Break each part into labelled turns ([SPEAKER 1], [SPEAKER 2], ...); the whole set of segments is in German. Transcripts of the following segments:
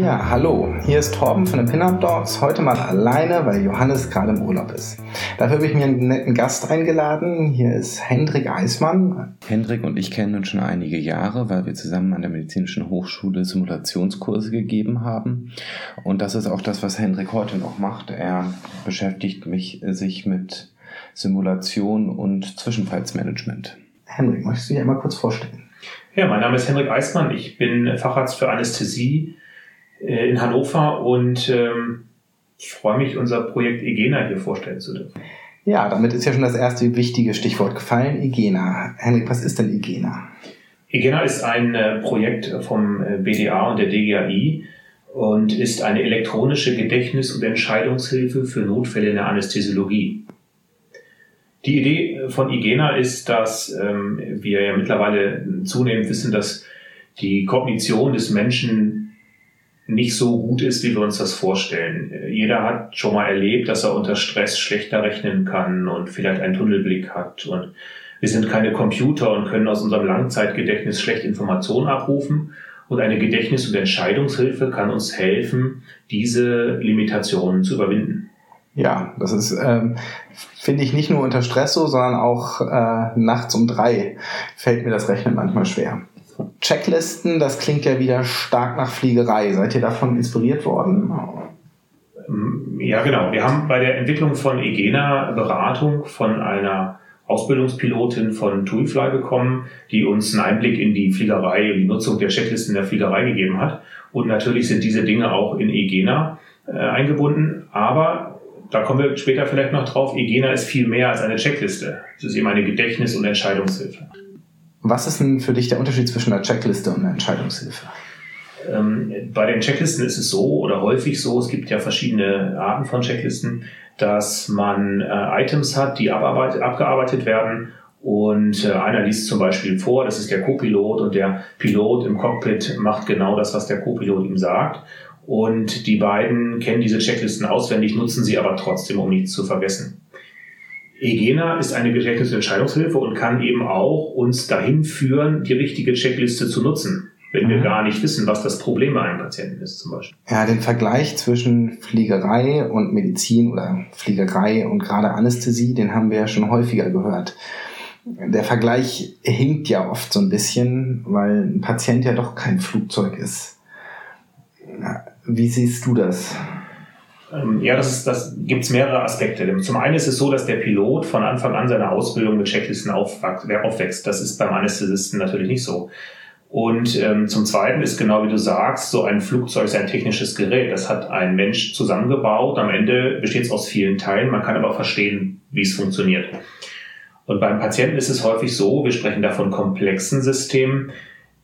[SPEAKER 1] Ja, hallo, hier ist Torben von den Pin-Up Dogs, heute mal alleine, weil Johannes gerade im Urlaub ist. Dafür habe ich mir einen netten Gast eingeladen. Hier ist Hendrik Eismann.
[SPEAKER 2] Hendrik und ich kennen uns schon einige Jahre, weil wir zusammen an der Medizinischen Hochschule Simulationskurse gegeben haben. Und das ist auch das, was Hendrik heute noch macht. Er beschäftigt mich, sich mit Simulation und Zwischenfallsmanagement.
[SPEAKER 1] Hendrik, möchtest du dich einmal kurz vorstellen?
[SPEAKER 3] Ja, mein Name ist Hendrik Eismann. Ich bin Facharzt für Anästhesie äh, in Hannover und ähm, ich freue mich, unser Projekt EGENA hier vorstellen zu dürfen.
[SPEAKER 1] Ja, damit ist ja schon das erste wichtige Stichwort gefallen, EGENA. Henrik, was ist denn EGENA?
[SPEAKER 3] EGENA ist ein äh, Projekt vom äh, BDA und der DGAI und ist eine elektronische Gedächtnis- und Entscheidungshilfe für Notfälle in der Anästhesiologie. Die Idee von IGENA ist, dass ähm, wir ja mittlerweile zunehmend wissen, dass die Kognition des Menschen nicht so gut ist, wie wir uns das vorstellen. Jeder hat schon mal erlebt, dass er unter Stress schlechter rechnen kann und vielleicht einen Tunnelblick hat. Und wir sind keine Computer und können aus unserem Langzeitgedächtnis schlecht Informationen abrufen. Und eine Gedächtnis- und Entscheidungshilfe kann uns helfen, diese Limitationen zu überwinden.
[SPEAKER 1] Ja, das ist, ähm, finde ich, nicht nur unter Stress so, sondern auch äh, nachts um drei fällt mir das Rechnen manchmal schwer. Checklisten, das klingt ja wieder stark nach Fliegerei. Seid ihr davon inspiriert worden?
[SPEAKER 3] Ja, genau. Wir haben bei der Entwicklung von Egena Beratung von einer Ausbildungspilotin von TuiFly bekommen, die uns einen Einblick in die Fliegerei und die Nutzung der Checklisten der Fliegerei gegeben hat. Und natürlich sind diese Dinge auch in Egena äh, eingebunden. Aber da kommen wir später vielleicht noch drauf. Egena ist viel mehr als eine Checkliste. Es ist eben eine Gedächtnis- und Entscheidungshilfe.
[SPEAKER 1] Was ist denn für dich der Unterschied zwischen einer Checkliste und einer Entscheidungshilfe?
[SPEAKER 3] Ähm, bei den Checklisten ist es so oder häufig so, es gibt ja verschiedene Arten von Checklisten, dass man äh, Items hat, die abgearbeitet werden und äh, einer liest zum Beispiel vor, das ist der Co-Pilot und der Pilot im Cockpit macht genau das, was der Co-Pilot ihm sagt. Und die beiden kennen diese Checklisten auswendig, nutzen sie aber trotzdem, um nichts zu vergessen. EGENA ist eine Gedächtnis- Entscheidungshilfe und kann eben auch uns dahin führen, die richtige Checkliste zu nutzen, wenn mhm. wir gar nicht wissen, was das Problem bei einem Patienten ist zum Beispiel.
[SPEAKER 1] Ja, den Vergleich zwischen Fliegerei und Medizin oder Fliegerei und gerade Anästhesie, den haben wir ja schon häufiger gehört. Der Vergleich hinkt ja oft so ein bisschen, weil ein Patient ja doch kein Flugzeug ist. Wie siehst du das?
[SPEAKER 3] Ähm, ja, das, ist, das gibt es mehrere Aspekte. Zum einen ist es so, dass der Pilot von Anfang an seine Ausbildung mit Checklisten aufwächst. Das ist beim Anästhesisten natürlich nicht so. Und ähm, zum Zweiten ist genau wie du sagst, so ein Flugzeug ist ein technisches Gerät. Das hat ein Mensch zusammengebaut. Am Ende besteht es aus vielen Teilen. Man kann aber auch verstehen, wie es funktioniert. Und beim Patienten ist es häufig so, wir sprechen da von komplexen Systemen,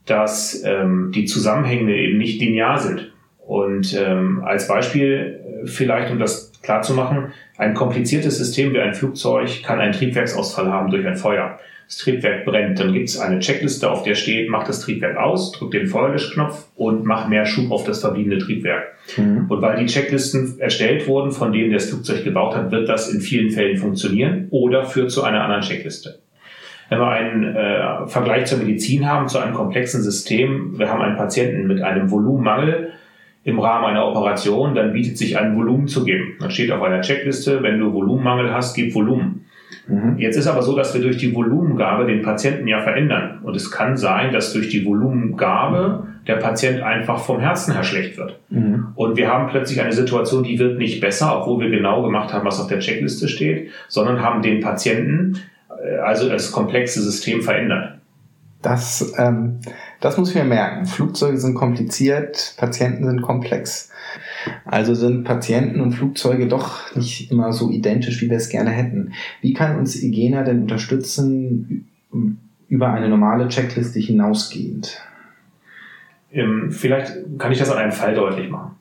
[SPEAKER 3] dass ähm, die Zusammenhänge eben nicht linear sind. Und ähm, als Beispiel äh, vielleicht, um das klar zu machen, ein kompliziertes System wie ein Flugzeug kann einen Triebwerksausfall haben durch ein Feuer. Das Triebwerk brennt, dann gibt es eine Checkliste, auf der steht, mach das Triebwerk aus, drück den Feuerlöschknopf und mach mehr Schub auf das verbliebene Triebwerk. Mhm. Und weil die Checklisten erstellt wurden, von denen das Flugzeug gebaut hat, wird das in vielen Fällen funktionieren oder führt zu einer anderen Checkliste. Wenn wir einen äh, Vergleich zur Medizin haben, zu einem komplexen System, wir haben einen Patienten mit einem Volumenmangel, im Rahmen einer Operation, dann bietet sich ein Volumen zu geben. Dann steht auf einer Checkliste, wenn du Volumenmangel hast, gib Volumen. Mhm. Jetzt ist aber so, dass wir durch die Volumengabe den Patienten ja verändern. Und es kann sein, dass durch die Volumengabe der Patient einfach vom Herzen her schlecht wird. Mhm. Und wir haben plötzlich eine Situation, die wird nicht besser, obwohl wir genau gemacht haben, was auf der Checkliste steht, sondern haben den Patienten, äh, also das komplexe System verändert.
[SPEAKER 1] Das, ähm, das muss ich mir merken. Flugzeuge sind kompliziert, Patienten sind komplex. Also sind Patienten und Flugzeuge doch nicht immer so identisch, wie wir es gerne hätten. Wie kann uns IGENA denn unterstützen über eine normale Checkliste hinausgehend?
[SPEAKER 3] Ähm, vielleicht kann ich das an einem Fall deutlich machen.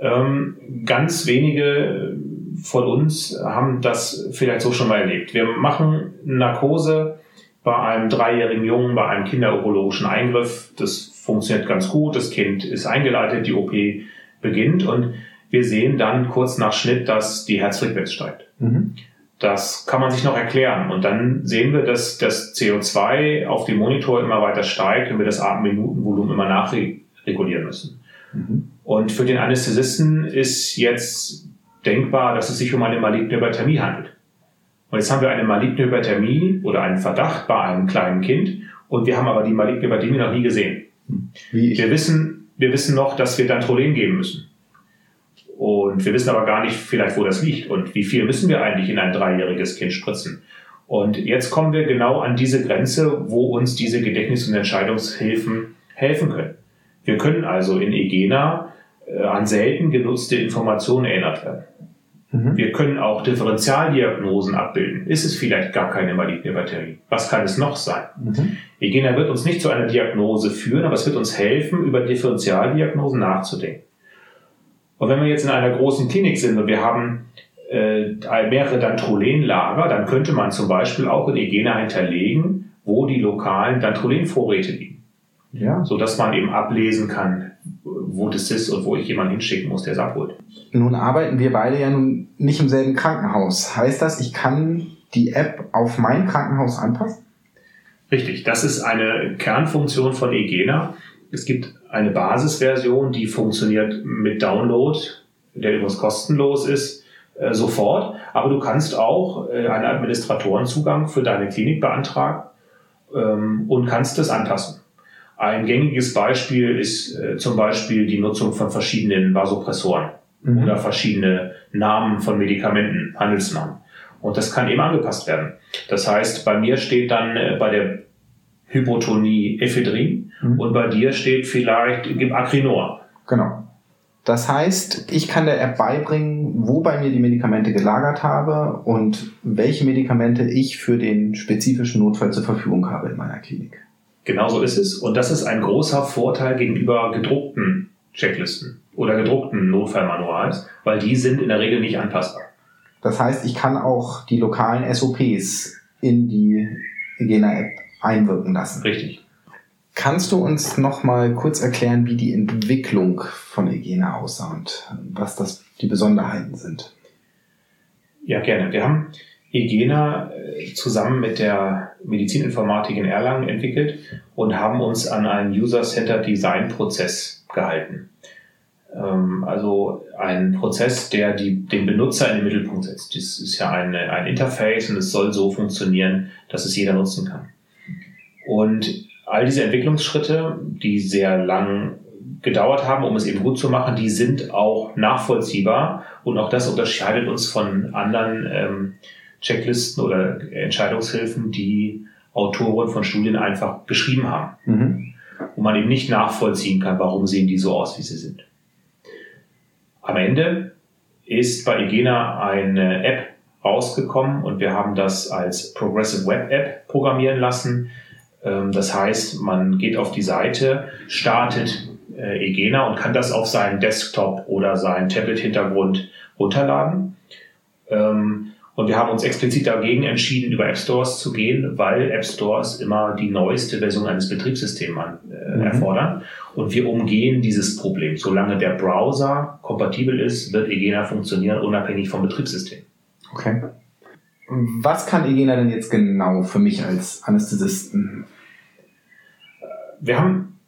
[SPEAKER 3] Ähm, ganz wenige von uns haben das vielleicht so schon mal erlebt. Wir machen Narkose bei einem dreijährigen Jungen bei einem kinderurologischen Eingriff. Das funktioniert ganz gut. Das Kind ist eingeleitet, die OP beginnt und wir sehen dann kurz nach Schnitt, dass die Herzfrequenz steigt. Mhm. Das kann man sich noch erklären. Und dann sehen wir, dass das CO2 auf dem Monitor immer weiter steigt und wir das Atemminutenvolumen immer nachregulieren müssen. Mhm. Und für den Anästhesisten ist jetzt denkbar, dass es sich um eine maligne Hyperthermie handelt. Und jetzt haben wir eine maligne Hyperthermie oder einen Verdacht bei einem kleinen Kind und wir haben aber die maligne Hyperthermie noch nie gesehen. Wir wissen, wir wissen noch, dass wir Dantrolen geben müssen. Und wir wissen aber gar nicht vielleicht, wo das liegt und wie viel müssen wir eigentlich in ein dreijähriges Kind spritzen. Und jetzt kommen wir genau an diese Grenze, wo uns diese Gedächtnis- und Entscheidungshilfen helfen können. Wir können also in EGENA äh, an selten genutzte Informationen erinnert werden. Mhm. Wir können auch Differentialdiagnosen abbilden. Ist es vielleicht gar keine maligne Batterie? Was kann es noch sein? Mhm. EGENA wird uns nicht zu einer Diagnose führen, aber es wird uns helfen, über Differentialdiagnosen nachzudenken. Und wenn wir jetzt in einer großen Klinik sind und wir haben äh, mehrere Dantrolenlager, dann könnte man zum Beispiel auch in EGENA hinterlegen, wo die lokalen Dantrolenvorräte liegen. Ja. So dass man eben ablesen kann, wo das ist und wo ich jemanden hinschicken muss, der es abholt.
[SPEAKER 1] Nun arbeiten wir beide ja nun nicht im selben Krankenhaus. Heißt das, ich kann die App auf mein Krankenhaus anpassen?
[SPEAKER 3] Richtig, das ist eine Kernfunktion von EGENA. Es gibt eine Basisversion, die funktioniert mit Download, der übrigens kostenlos ist, äh, sofort. Aber du kannst auch äh, einen Administratorenzugang für deine Klinik beantragen ähm, und kannst es anpassen. Ein gängiges Beispiel ist äh, zum Beispiel die Nutzung von verschiedenen Vasopressoren mhm. oder verschiedene Namen von Medikamenten, Handelsnamen. Und das kann eben angepasst werden. Das heißt, bei mir steht dann äh, bei der Hypotonie Ephedrin mhm. und bei dir steht vielleicht Acrinor.
[SPEAKER 1] Genau. Das heißt, ich kann der App beibringen, wo bei mir die Medikamente gelagert habe und welche Medikamente ich für den spezifischen Notfall zur Verfügung habe in meiner Klinik.
[SPEAKER 3] Genau so ist es. Und das ist ein großer Vorteil gegenüber gedruckten Checklisten oder gedruckten Notfallmanuals, weil die sind in der Regel nicht anpassbar.
[SPEAKER 1] Das heißt, ich kann auch die lokalen SOPs in die Hygiene-App einwirken lassen.
[SPEAKER 3] Richtig.
[SPEAKER 1] Kannst du uns noch mal kurz erklären, wie die Entwicklung von Hygiene aussah und was das die Besonderheiten sind?
[SPEAKER 3] Ja, gerne. Wir haben Hygiene äh, zusammen mit der Medizininformatik in Erlangen entwickelt und haben uns an einen User-Centered Design Prozess gehalten. Ähm, also ein Prozess, der die, den Benutzer in den Mittelpunkt setzt. Das ist ja eine, ein Interface und es soll so funktionieren, dass es jeder nutzen kann. Und all diese Entwicklungsschritte, die sehr lang gedauert haben, um es eben gut zu machen, die sind auch nachvollziehbar und auch das unterscheidet uns von anderen ähm, Checklisten oder Entscheidungshilfen, die Autoren von Studien einfach geschrieben haben, mhm. wo man eben nicht nachvollziehen kann, warum sehen die so aus, wie sie sind. Am Ende ist bei Igena eine App rausgekommen und wir haben das als Progressive Web App programmieren lassen. Ähm, das heißt, man geht auf die Seite, startet äh, Egena und kann das auf seinen Desktop oder seinen Tablet-Hintergrund runterladen. Ähm, und wir haben uns explizit dagegen entschieden, über App Stores zu gehen, weil App Stores immer die neueste Version eines Betriebssystems äh, mhm. erfordern. Und wir umgehen dieses Problem. Solange der Browser kompatibel ist, wird Egena funktionieren, unabhängig vom Betriebssystem.
[SPEAKER 1] Okay. Was kann Egena denn jetzt genau für mich als Anästhesisten?
[SPEAKER 3] Wir haben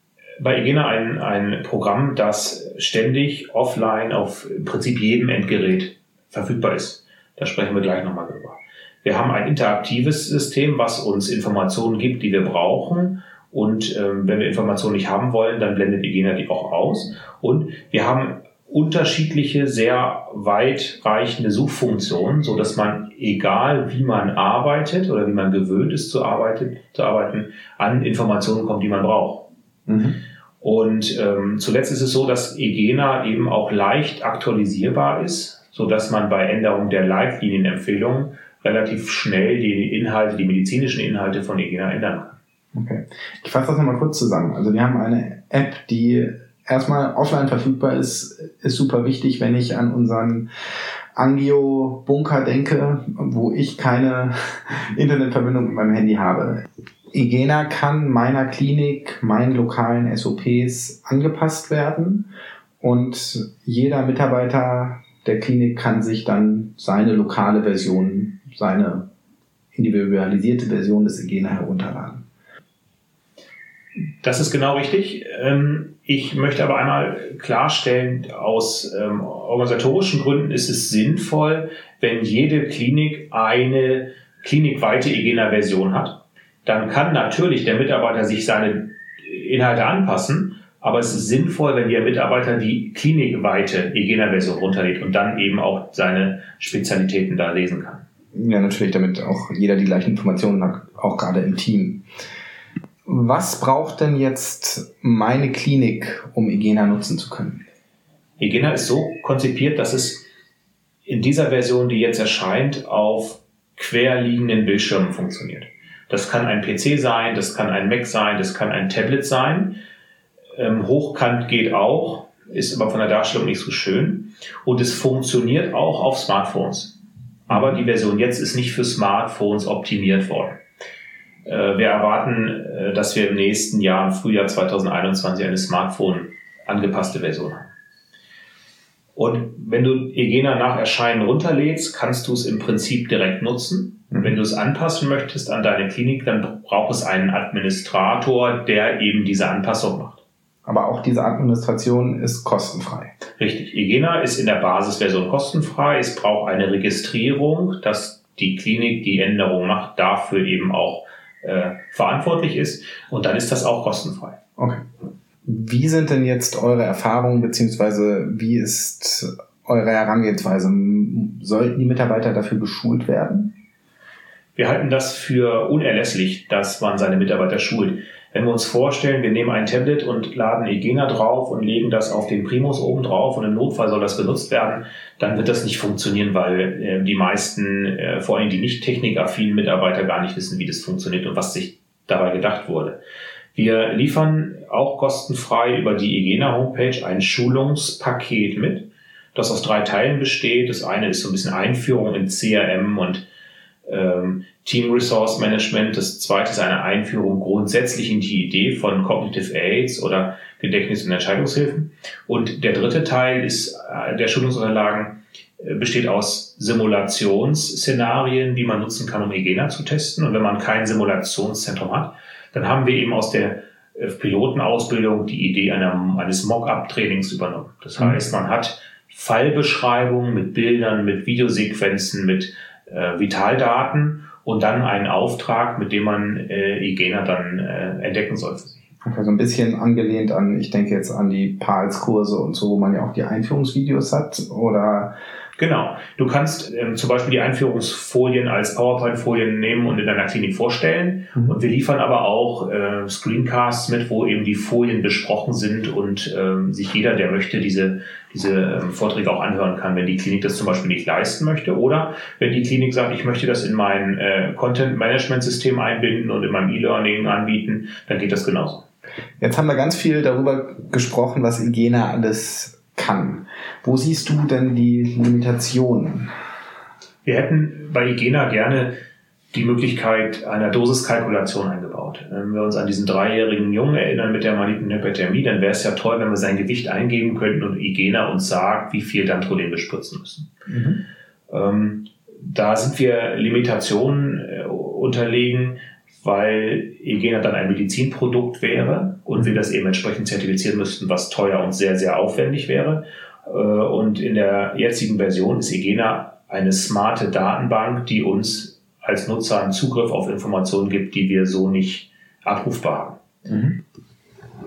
[SPEAKER 3] bei Egena ein, ein Programm, das ständig offline auf im Prinzip jedem Endgerät verfügbar ist. Da sprechen wir gleich nochmal drüber. Wir haben ein interaktives System, was uns Informationen gibt, die wir brauchen. Und ähm, wenn wir Informationen nicht haben wollen, dann blendet Igena die auch aus. Und wir haben unterschiedliche, sehr weitreichende Suchfunktionen, so dass man, egal wie man arbeitet oder wie man gewöhnt ist zu arbeiten, zu arbeiten an Informationen kommt, die man braucht. Mhm. Und ähm, zuletzt ist es so, dass Egena eben auch leicht aktualisierbar ist so dass man bei Änderung der Leitlinienempfehlungen relativ schnell die Inhalte, die medizinischen Inhalte von EGENA ändern kann.
[SPEAKER 1] Okay. Ich fasse das nochmal kurz zusammen. Also wir haben eine App, die erstmal offline verfügbar ist, ist super wichtig, wenn ich an unseren Angio-Bunker denke, wo ich keine Internetverbindung mit meinem Handy habe. Igena kann meiner Klinik, meinen lokalen SOPs angepasst werden und jeder Mitarbeiter der Klinik kann sich dann seine lokale Version seine individualisierte Version des Egena herunterladen.
[SPEAKER 3] Das ist genau richtig. Ähm, ich möchte aber einmal klarstellen, aus ähm, organisatorischen Gründen ist es sinnvoll, wenn jede Klinik eine klinikweite Egena-Version hat. Dann kann natürlich der Mitarbeiter sich seine Inhalte anpassen, aber es ist sinnvoll, wenn der Mitarbeiter die klinikweite Egena-Version runterlädt und dann eben auch seine Spezialitäten da lesen kann.
[SPEAKER 1] Ja, natürlich, damit auch jeder die gleichen Informationen hat, auch gerade im Team. Was braucht denn jetzt meine Klinik, um Egena nutzen zu können?
[SPEAKER 3] Egena ist so konzipiert, dass es in dieser Version, die jetzt erscheint, auf querliegenden Bildschirmen funktioniert. Das kann ein PC sein, das kann ein Mac sein, das kann ein Tablet sein. Ähm, Hochkant geht auch, ist aber von der Darstellung nicht so schön. Und es funktioniert auch auf Smartphones. Aber die Version jetzt ist nicht für Smartphones optimiert worden. Äh, wir erwarten, äh, dass wir im nächsten Jahr, im Frühjahr 2021, eine Smartphone angepasste Version haben. Und wenn du Egena nach Erscheinen runterlädst, kannst du es im Prinzip direkt nutzen. Und wenn du es anpassen möchtest an deine Klinik, dann braucht es einen Administrator, der eben diese Anpassung macht.
[SPEAKER 1] Aber auch diese Administration ist kostenfrei.
[SPEAKER 3] Richtig. Egena ist in der Basisversion kostenfrei. Es braucht eine Registrierung, dass die Klinik die Änderung macht, dafür eben auch äh, verantwortlich ist. Und dann ist das auch kostenfrei.
[SPEAKER 1] Okay. Wie sind denn jetzt eure Erfahrungen, beziehungsweise wie ist eure Herangehensweise? Sollten die Mitarbeiter dafür geschult werden?
[SPEAKER 3] Wir halten das für unerlässlich, dass man seine Mitarbeiter schult. Wenn wir uns vorstellen, wir nehmen ein Tablet und laden Egena drauf und legen das auf den Primus oben drauf und im Notfall soll das benutzt werden, dann wird das nicht funktionieren, weil äh, die meisten, äh, vor allem die nicht technikaffinen Mitarbeiter gar nicht wissen, wie das funktioniert und was sich dabei gedacht wurde. Wir liefern auch kostenfrei über die Egena Homepage ein Schulungspaket mit, das aus drei Teilen besteht. Das eine ist so ein bisschen Einführung in CRM und ähm, Team Resource Management. Das zweite ist eine Einführung grundsätzlich in die Idee von Cognitive Aids oder Gedächtnis- und Entscheidungshilfen. Und der dritte Teil ist äh, der Schulungsunterlagen äh, besteht aus Simulationsszenarien, die man nutzen kann, um Egena zu testen. Und wenn man kein Simulationszentrum hat, dann haben wir eben aus der äh, Pilotenausbildung die Idee einer, eines Mock-up-Trainings übernommen. Das mhm. heißt, man hat Fallbeschreibungen mit Bildern, mit Videosequenzen, mit äh, Vitaldaten und dann einen Auftrag, mit dem man äh, Igena dann äh, entdecken soll für.
[SPEAKER 1] Okay, so ein bisschen angelehnt an, ich denke jetzt an die PALS-Kurse und so, wo man ja auch die Einführungsvideos hat oder
[SPEAKER 3] Genau. Du kannst ähm, zum Beispiel die Einführungsfolien als PowerPoint-Folien nehmen und in deiner Klinik vorstellen. Mhm. Und wir liefern aber auch äh, Screencasts mit, wo eben die Folien besprochen sind und ähm, sich jeder, der möchte, diese, diese ähm, Vorträge auch anhören kann, wenn die Klinik das zum Beispiel nicht leisten möchte. Oder wenn die Klinik sagt, ich möchte das in mein äh, Content-Management-System einbinden und in meinem E-Learning anbieten, dann geht das genauso.
[SPEAKER 1] Jetzt haben wir ganz viel darüber gesprochen, was Igena alles kann. Wo siehst du denn die Limitationen?
[SPEAKER 3] Wir hätten bei Igena gerne die Möglichkeit einer Dosiskalkulation eingebaut. Wenn wir uns an diesen dreijährigen Jungen erinnern mit der malignen Hyperthermie, dann wäre es ja toll, wenn wir sein Gewicht eingeben könnten und Igena uns sagt, wie viel Dantrolin wir spritzen müssen. Mhm. Ähm, da sind wir Limitationen äh, unterlegen, weil Igena dann ein Medizinprodukt wäre und wir das eben entsprechend zertifizieren müssten, was teuer und sehr, sehr aufwendig wäre. Äh, und in der jetzigen Version ist Igena eine smarte Datenbank, die uns als Nutzer einen Zugriff auf Informationen gibt, die wir so nicht abrufbar haben. Mhm.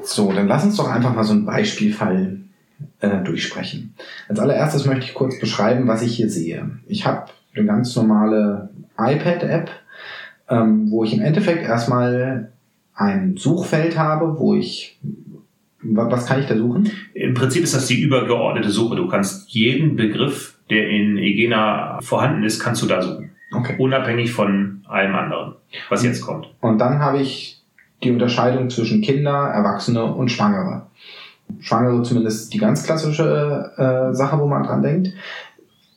[SPEAKER 1] So, dann lass uns doch einfach mal so einen Beispielfall äh, durchsprechen. Als allererstes möchte ich kurz beschreiben, was ich hier sehe. Ich habe eine ganz normale iPad-App, ähm, wo ich im Endeffekt erstmal ein Suchfeld habe, wo ich was kann ich da suchen?
[SPEAKER 3] Im Prinzip ist das die übergeordnete Suche. Du kannst jeden Begriff, der in Egena vorhanden ist, kannst du da suchen. Okay. Unabhängig von allem anderen, was jetzt kommt.
[SPEAKER 1] Und dann habe ich die Unterscheidung zwischen Kinder, Erwachsene und Schwangere. Schwangere zumindest die ganz klassische äh, Sache, wo man dran denkt.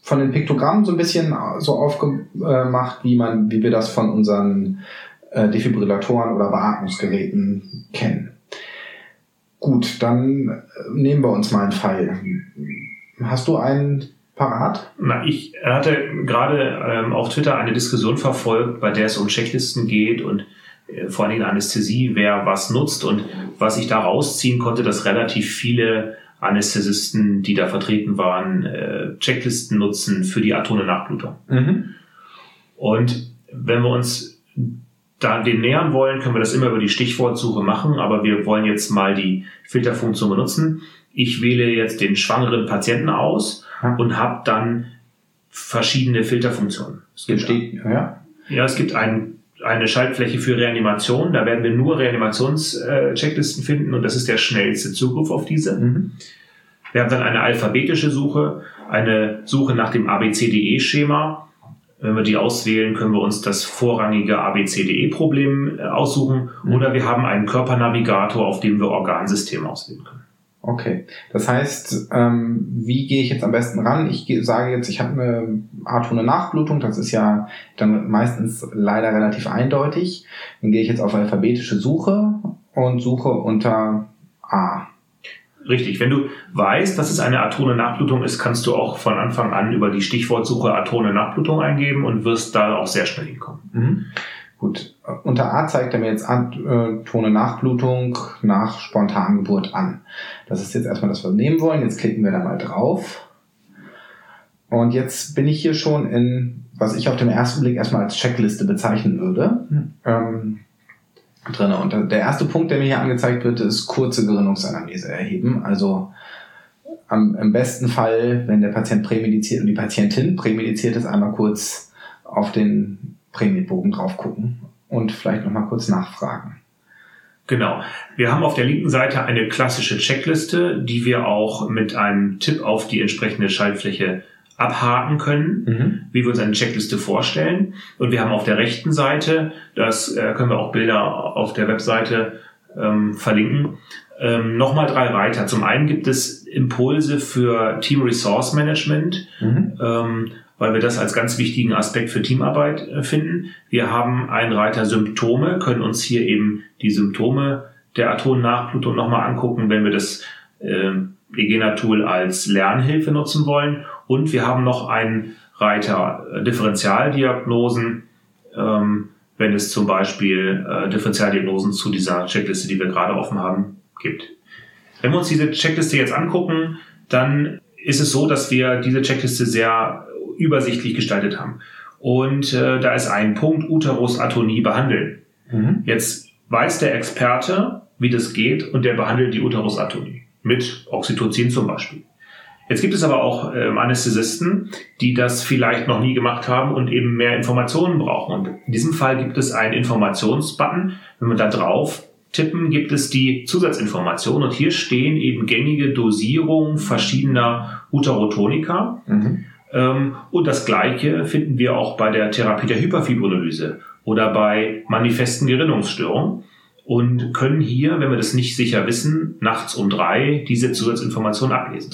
[SPEAKER 1] Von den Piktogrammen so ein bisschen so aufgemacht, wie man, wie wir das von unseren äh, Defibrillatoren oder Beatmungsgeräten kennen. Gut, dann äh, nehmen wir uns mal einen Fall. Hast du einen parat?
[SPEAKER 3] Na, ich hatte gerade ähm, auf Twitter eine Diskussion verfolgt, bei der es um Checklisten geht und äh, vor allem Anästhesie, wer was nutzt und was ich da rausziehen konnte, dass relativ viele Anästhesisten, die da vertreten waren, äh, Checklisten nutzen für die atone Nachblutung. Mhm. Und wenn wir uns da dem nähern wollen, können wir das immer über die Stichwortsuche machen, aber wir wollen jetzt mal die Filterfunktion benutzen. Ich wähle jetzt den schwangeren Patienten aus ja. und habe dann verschiedene Filterfunktionen.
[SPEAKER 1] Es gibt steht, ja.
[SPEAKER 3] ja, es gibt ein, eine Schaltfläche für Reanimation. Da werden wir nur Reanimationschecklisten finden und das ist der schnellste Zugriff auf diese. Mhm. Wir haben dann eine alphabetische Suche, eine Suche nach dem ABCDE-Schema wenn wir die auswählen, können wir uns das vorrangige ABCDE-Problem äh, aussuchen mhm. oder wir haben einen Körpernavigator, auf dem wir Organsysteme auswählen können.
[SPEAKER 1] Okay, das heißt, ähm, wie gehe ich jetzt am besten ran? Ich sage jetzt, ich habe eine atone Nachblutung, das ist ja dann meistens leider relativ eindeutig. Dann gehe ich jetzt auf alphabetische Suche und suche unter A.
[SPEAKER 3] Richtig. Wenn du weißt, dass es eine atone Nachblutung ist, kannst du auch von Anfang an über die Stichwortsuche atone Nachblutung eingeben und wirst da auch sehr schnell hinkommen.
[SPEAKER 1] Mhm. Gut. Unter A zeigt er mir jetzt atone Nachblutung nach Spontangeburt an. Das ist jetzt erstmal das, was wir nehmen wollen. Jetzt klicken wir da mal drauf. Und jetzt bin ich hier schon in, was ich auf den ersten Blick erstmal als Checkliste bezeichnen würde. Mhm. Ähm, drin. Und der erste Punkt, der mir hier angezeigt wird, ist kurze Gerinnungsanamnese erheben. Also am, im besten Fall, wenn der Patient prämediziert und die Patientin prämediziert ist, einmal kurz auf den Prämienbogen drauf gucken und vielleicht nochmal kurz nachfragen.
[SPEAKER 3] Genau. Wir haben auf der linken Seite eine klassische Checkliste, die wir auch mit einem Tipp auf die entsprechende Schaltfläche abhaken können, mhm. wie wir uns eine Checkliste vorstellen. Und wir haben auf der rechten Seite, das äh, können wir auch Bilder auf der Webseite ähm, verlinken, ähm, nochmal drei Reiter. Zum einen gibt es Impulse für Team Resource Management, mhm. ähm, weil wir das als ganz wichtigen Aspekt für Teamarbeit äh, finden. Wir haben einen Reiter Symptome, können uns hier eben die Symptome der Atomnachblutung nochmal angucken, wenn wir das äh, EGENA-Tool als Lernhilfe nutzen wollen. Und wir haben noch einen Reiter Differentialdiagnosen, ähm, wenn es zum Beispiel äh, Differentialdiagnosen zu dieser Checkliste, die wir gerade offen haben, gibt. Wenn wir uns diese Checkliste jetzt angucken, dann ist es so, dass wir diese Checkliste sehr übersichtlich gestaltet haben. Und äh, da ist ein Punkt Uterusatonie behandeln. Mhm. Jetzt weiß der Experte, wie das geht und der behandelt die Uterusatonie mit Oxytocin zum Beispiel. Jetzt gibt es aber auch ähm, Anästhesisten, die das vielleicht noch nie gemacht haben und eben mehr Informationen brauchen. Und in diesem Fall gibt es einen Informationsbutton. Wenn wir da drauf tippen, gibt es die Zusatzinformation und hier stehen eben gängige Dosierungen verschiedener Uterotonika. Mhm. Ähm, und das Gleiche finden wir auch bei der Therapie der Hyperfibrinolyse oder bei manifesten Gerinnungsstörungen und können hier, wenn wir das nicht sicher wissen, nachts um drei diese Zusatzinformation ablesen.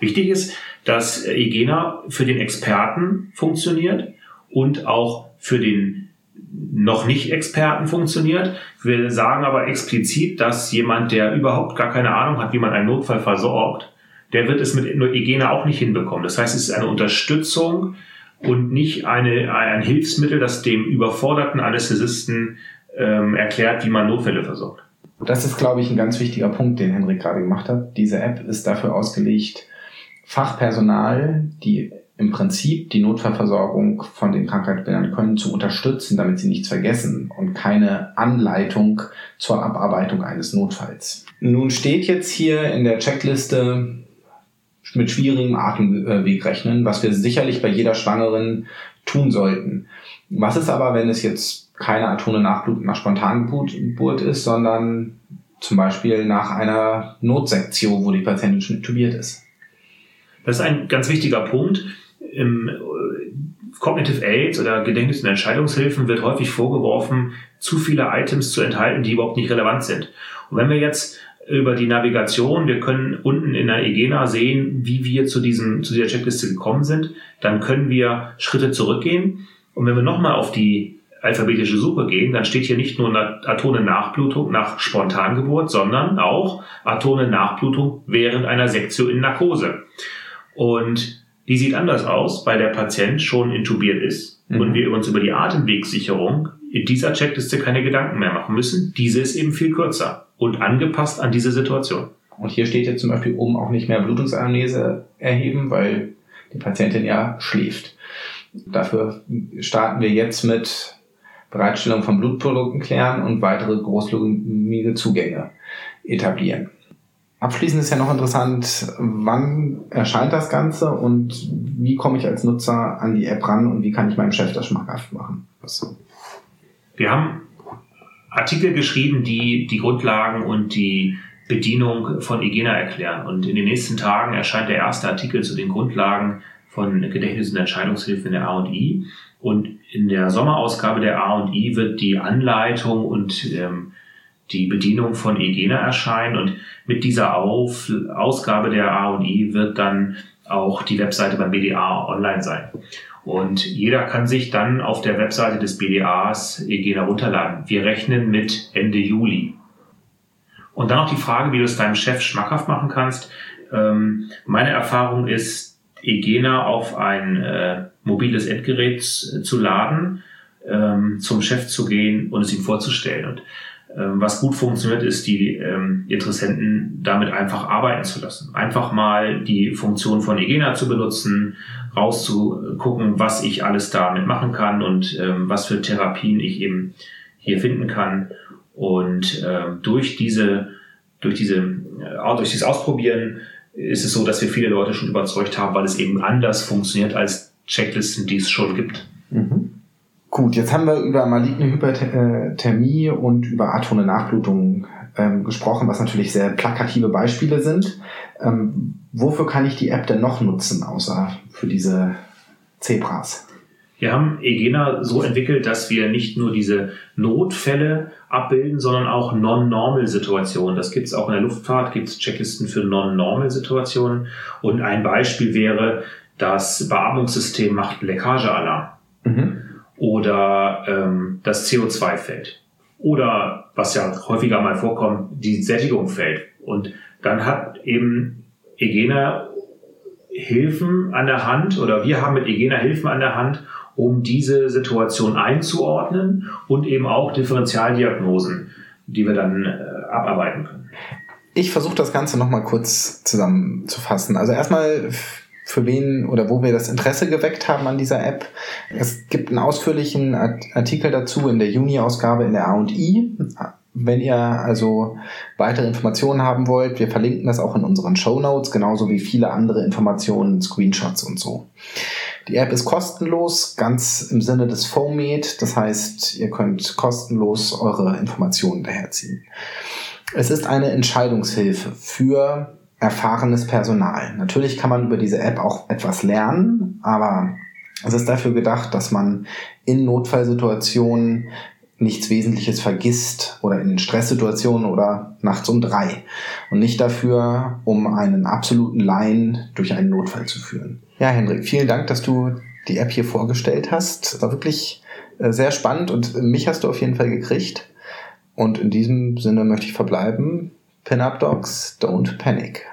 [SPEAKER 3] Wichtig ist, dass EGENA für den Experten funktioniert und auch für den noch nicht Experten funktioniert. Wir sagen aber explizit, dass jemand, der überhaupt gar keine Ahnung hat, wie man einen Notfall versorgt, der wird es mit EGENA auch nicht hinbekommen. Das heißt, es ist eine Unterstützung und nicht eine, ein Hilfsmittel, das dem überforderten Anästhesisten ähm, erklärt, wie man Notfälle versorgt.
[SPEAKER 1] Das ist, glaube ich, ein ganz wichtiger Punkt, den Henrik gerade gemacht hat. Diese App ist dafür ausgelegt, Fachpersonal, die im Prinzip die Notfallversorgung von den Krankheitsbildern können, zu unterstützen, damit sie nichts vergessen und keine Anleitung zur Abarbeitung eines Notfalls. Nun steht jetzt hier in der Checkliste mit schwierigem Atemweg rechnen, was wir sicherlich bei jeder Schwangeren tun sollten. Was ist aber, wenn es jetzt keine atone Nachblutung nach Spontangeburt ist, sondern zum Beispiel nach einer Notsektion, wo die Patientin schon intubiert ist?
[SPEAKER 3] Das ist ein ganz wichtiger Punkt. Im äh, Cognitive Aids oder Gedächtnis- und Entscheidungshilfen wird häufig vorgeworfen, zu viele Items zu enthalten, die überhaupt nicht relevant sind. Und wenn wir jetzt über die Navigation, wir können unten in der EGENA sehen, wie wir zu, diesem, zu dieser Checkliste gekommen sind, dann können wir Schritte zurückgehen. Und wenn wir nochmal auf die alphabetische Suche gehen, dann steht hier nicht nur Atone Nachblutung nach Spontangeburt, sondern auch Atone Nachblutung während einer Sektio in Narkose. Und Die sieht anders aus, weil der Patient schon intubiert ist mhm. und wir uns über die Atemwegsicherung in dieser Checkliste keine Gedanken mehr machen müssen. Diese ist eben viel kürzer und angepasst an diese Situation.
[SPEAKER 1] Und hier steht jetzt zum Beispiel oben auch nicht mehr Blutungsanamnese erheben, weil die Patientin ja schläft. Dafür starten wir jetzt mit Bereitstellung von Blutprodukten klären und weitere großlumige Zugänge etablieren. Abschließend ist ja noch interessant, wann erscheint das Ganze und wie komme ich als Nutzer an die App ran und wie kann ich meinem Chef das schmackhaft machen?
[SPEAKER 3] Wir haben Artikel geschrieben, die die Grundlagen und die Bedienung von Igena erklären. Und in den nächsten Tagen erscheint der erste Artikel zu den Grundlagen von Gedächtnis- und Entscheidungshilfe in der A&I. Und in der Sommerausgabe der A&I wird die Anleitung und ähm, die Bedienung von Egena erscheinen und mit dieser Auf Ausgabe der A&I wird dann auch die Webseite beim BDA online sein. Und jeder kann sich dann auf der Webseite des BDAs Egena runterladen. Wir rechnen mit Ende Juli. Und dann noch die Frage, wie du es deinem Chef schmackhaft machen kannst. Ähm, meine Erfahrung ist, Egena auf ein äh, mobiles Endgerät zu laden, ähm, zum Chef zu gehen und es ihm vorzustellen. Und was gut funktioniert, ist, die ähm, Interessenten damit einfach arbeiten zu lassen. Einfach mal die Funktion von Egena zu benutzen, rauszugucken, was ich alles damit machen kann und ähm, was für Therapien ich eben hier finden kann. Und ähm, durch diese, durch diese, äh, durch dieses Ausprobieren ist es so, dass wir viele Leute schon überzeugt haben, weil es eben anders funktioniert als Checklisten, die es schon gibt.
[SPEAKER 1] Mhm. Gut, jetzt haben wir über maligne Hyperthermie und über atone Nachblutung ähm, gesprochen, was natürlich sehr plakative Beispiele sind. Ähm, wofür kann ich die App denn noch nutzen, außer für diese Zebras?
[SPEAKER 3] Wir haben Egena so entwickelt, dass wir nicht nur diese Notfälle abbilden, sondern auch Non-Normal-Situationen. Das gibt es auch in der Luftfahrt, gibt es Checklisten für Non-Normal-Situationen. Und ein Beispiel wäre, das Beatmungssystem macht Leckagealarm. Mhm oder ähm, das CO2 fällt. Oder, was ja häufiger mal vorkommt, die Sättigung fällt. Und dann hat eben Egena Hilfen an der Hand oder wir haben mit Egena Hilfen an der Hand, um diese Situation einzuordnen und eben auch Differentialdiagnosen, die wir dann äh, abarbeiten können.
[SPEAKER 1] Ich versuche das Ganze nochmal kurz zusammenzufassen. Also erstmal für wen oder wo wir das Interesse geweckt haben an dieser App. Es gibt einen ausführlichen Artikel dazu in der Juni-Ausgabe in der A&I. Wenn ihr also weitere Informationen haben wollt, wir verlinken das auch in unseren Show Notes, genauso wie viele andere Informationen, Screenshots und so. Die App ist kostenlos, ganz im Sinne des FOMED. Das heißt, ihr könnt kostenlos eure Informationen daherziehen. Es ist eine Entscheidungshilfe für erfahrenes Personal. Natürlich kann man über diese App auch etwas lernen, aber es ist dafür gedacht, dass man in Notfallsituationen nichts Wesentliches vergisst oder in Stresssituationen oder nachts um drei und nicht dafür, um einen absoluten Laien durch einen Notfall zu führen. Ja, Hendrik, vielen Dank, dass du die App hier vorgestellt hast. War wirklich äh, sehr spannend und mich hast du auf jeden Fall gekriegt. Und in diesem Sinne möchte ich verbleiben. Pin-Up Dogs, don't panic.